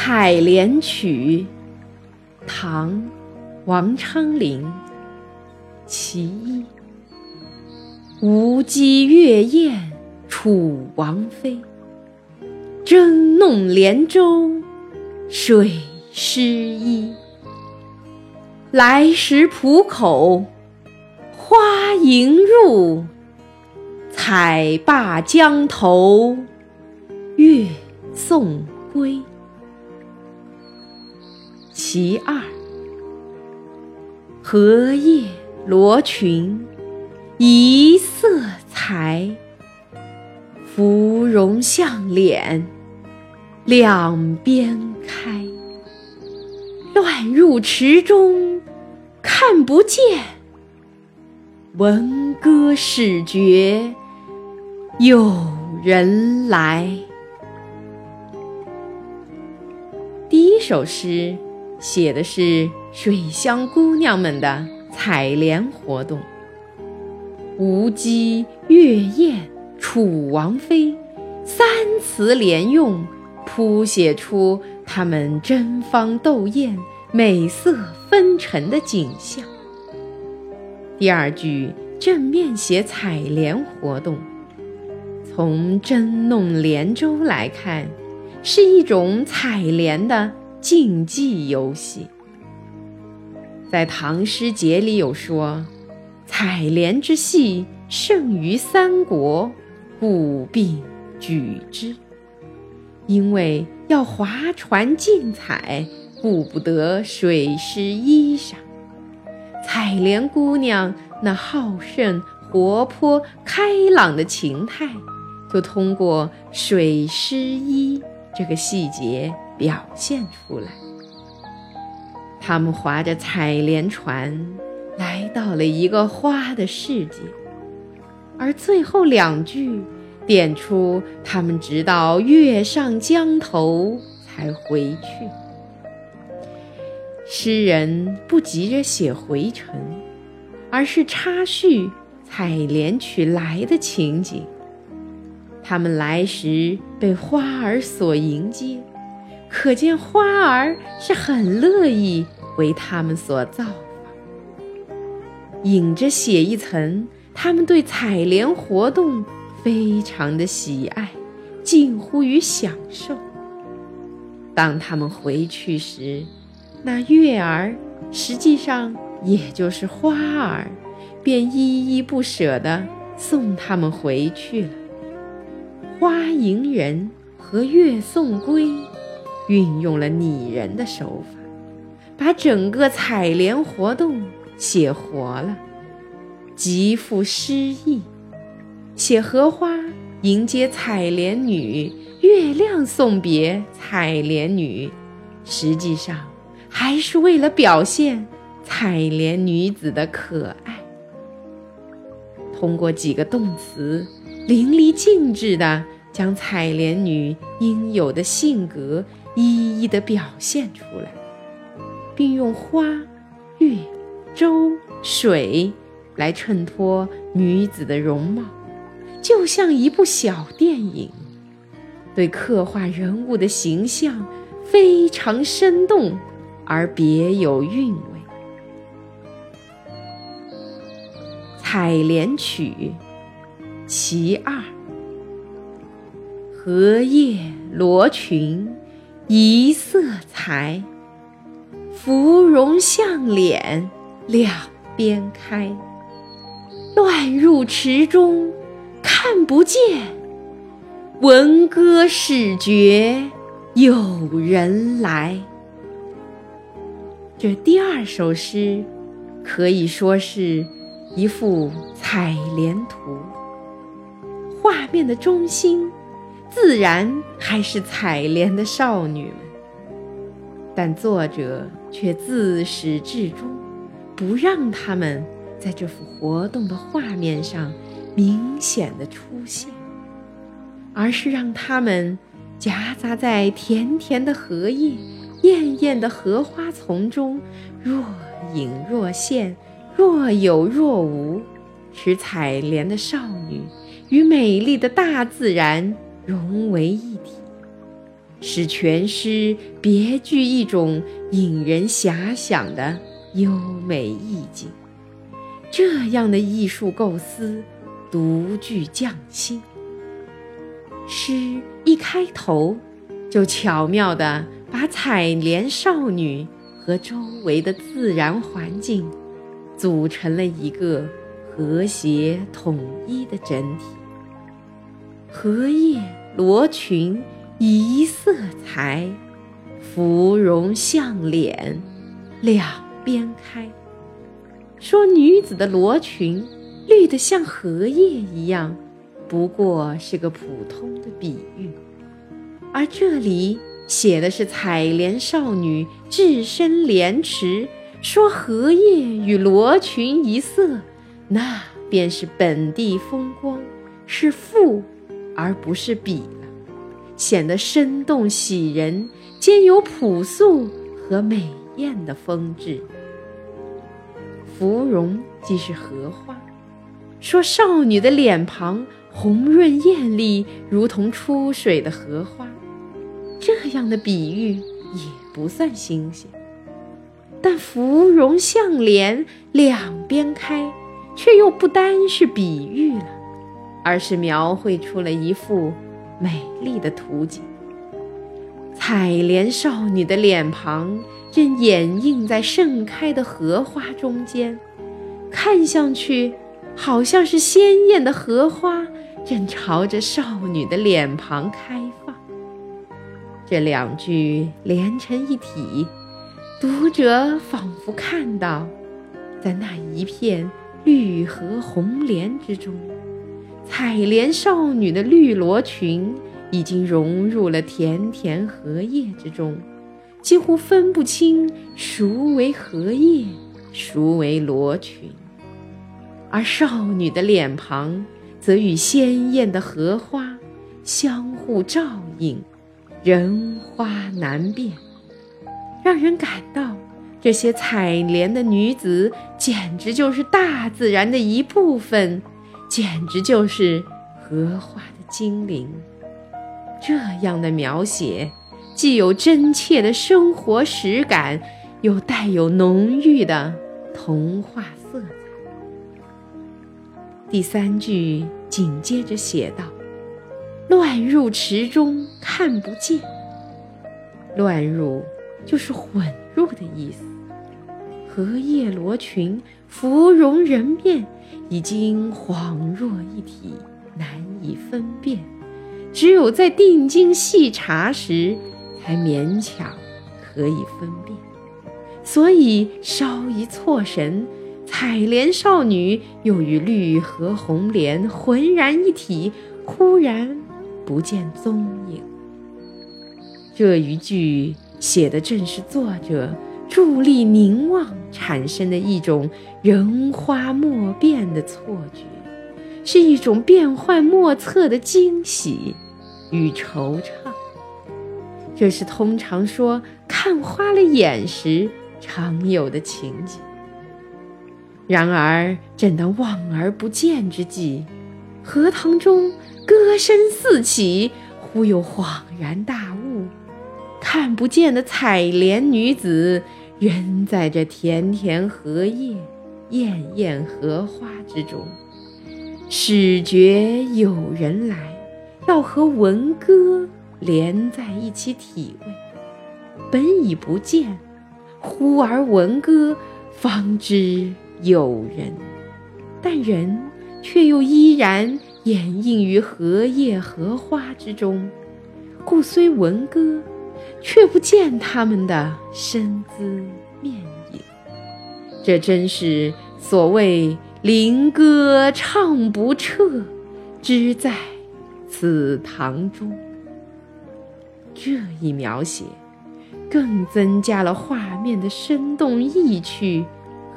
采莲曲，唐·王昌龄。其一。无稽月宴楚王妃，争弄莲舟水湿衣。来时浦口花迎入，采罢江头月送归。其二，荷叶罗裙一色裁，芙蓉向脸两边开。乱入池中看不见，闻歌始觉有人来。第一首诗写的是水乡姑娘们的采莲活动，无稽月宴楚王妃，三词连用，谱写出她们争芳斗艳。美色纷呈的景象。第二句正面写采莲活动，从争弄莲舟来看，是一种采莲的竞技游戏。在唐诗节里有说：“采莲之戏胜于三国，故必举之。”因为要划船竞采。顾不得水湿衣裳，采莲姑娘那好胜、活泼、开朗的情态，就通过水湿衣这个细节表现出来。他们划着采莲船，来到了一个花的世界，而最后两句点出他们直到月上江头才回去。诗人不急着写回程，而是插叙采莲曲来的情景。他们来时被花儿所迎接，可见花儿是很乐意为他们所造访。引着写一层，他们对采莲活动非常的喜爱，近乎于享受。当他们回去时，那月儿实际上也就是花儿，便依依不舍地送他们回去了。花迎人和月送归，运用了拟人的手法，把整个采莲活动写活了，极富诗意。写荷花迎接采莲女，月亮送别采莲女，实际上。还是为了。表现采莲女子的可爱，通过几个动词淋漓尽致地将采莲女应有的性格一一地表现出来，并用花、月、舟、水来衬托女子的容貌，就像一部小电影，对刻画人物的形象非常生动。而别有韵味，《采莲曲》其二。荷叶罗裙一色裁，芙蓉向脸两边开。乱入池中看不见，闻歌始觉有人来。这第二首诗可以说是一幅采莲图，画面的中心自然还是采莲的少女们，但作者却自始至终不让他们在这幅活动的画面上明显的出现，而是让他们夹杂在甜甜的荷叶。艳艳的荷花丛中，若隐若现，若有若无，使采莲的少女与美丽的大自然融为一体，使全诗别具一种引人遐想的优美意境。这样的艺术构思，独具匠心。诗一开头，就巧妙地把采莲少女和周围的自然环境，组成了一个和谐统一的整体。荷叶罗裙一色裁，芙蓉向脸两边开。说女子的罗裙绿得像荷叶一样，不过是个普通的比喻，而这里写的是采莲少女置身莲池，说荷叶与罗裙一色，那便是本地风光，是赋而不是比了，显得生动喜人，兼有朴素和美艳的风致。芙蓉即是荷花，说少女的脸庞红润艳丽，如同出水的荷花。这样的比喻也不算新鲜，但芙蓉向脸两边开，却又不单是比喻了，而是描绘出了一幅美丽的图景。采莲少女的脸庞。正掩映在盛开的荷花中间，看上去好像是鲜艳的荷花正朝着少女的脸庞开放。这两句连成一体，读者仿佛看到，在那一片绿荷红莲之中，采莲少女的绿罗裙已经融入了田田荷叶之中。几乎分不清孰为荷叶，孰为罗裙，而少女的脸庞则与鲜艳的荷花相互照应，人花难辨，让人感到这些采莲的女子简直就是大自然的一部分，简直就是荷花的精灵。这样的描写。既有真切的生活实感，又带有浓郁的童话色彩。第三句紧接着写道：“乱入池中看不见。”乱入就是混入的意思。荷叶罗裙、芙蓉人面，已经恍若一体，难以分辨。只有在定睛细查时，才勉强可以分辨，所以稍一错神，采莲少女又与绿荷红莲浑然一体，忽然不见踪影。这一句写的正是作者伫立凝望产生的一种人花莫辨的错觉，是一种变幻莫测的惊喜与惆怅。这是通常说看花了眼时常有的情景。然而，正当望而不见之际，荷塘中歌声四起，忽又恍然大悟：看不见的采莲女子，仍在这田田荷叶、艳艳荷花之中。始觉有人来，要和闻歌。连在一起体味，本已不见，忽而闻歌，方知有人。但人却又依然掩映于荷叶荷花之中，故虽闻歌，却不见他们的身姿面影。这真是所谓“灵歌唱不彻，只在此堂中”。这一描写，更增加了画面的生动意趣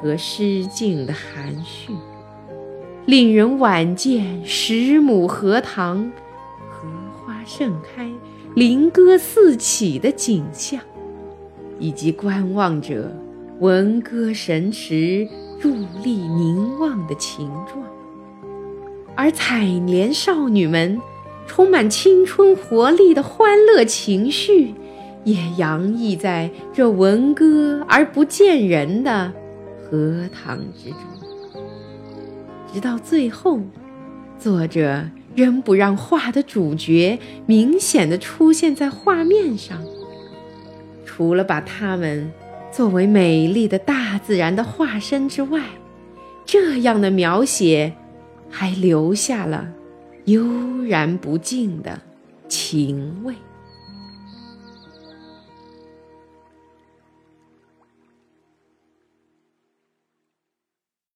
和诗境的含蓄，令人晚见十亩荷塘，荷花盛开，灵歌四起的景象，以及观望者闻歌神驰、伫立凝望的情状，而采莲少女们。充满青春活力的欢乐情绪，也洋溢在这闻歌而不见人的荷塘之中。直到最后，作者仍不让画的主角明显的出现在画面上，除了把它们作为美丽的大自然的化身之外，这样的描写还留下了悠然不尽的情味。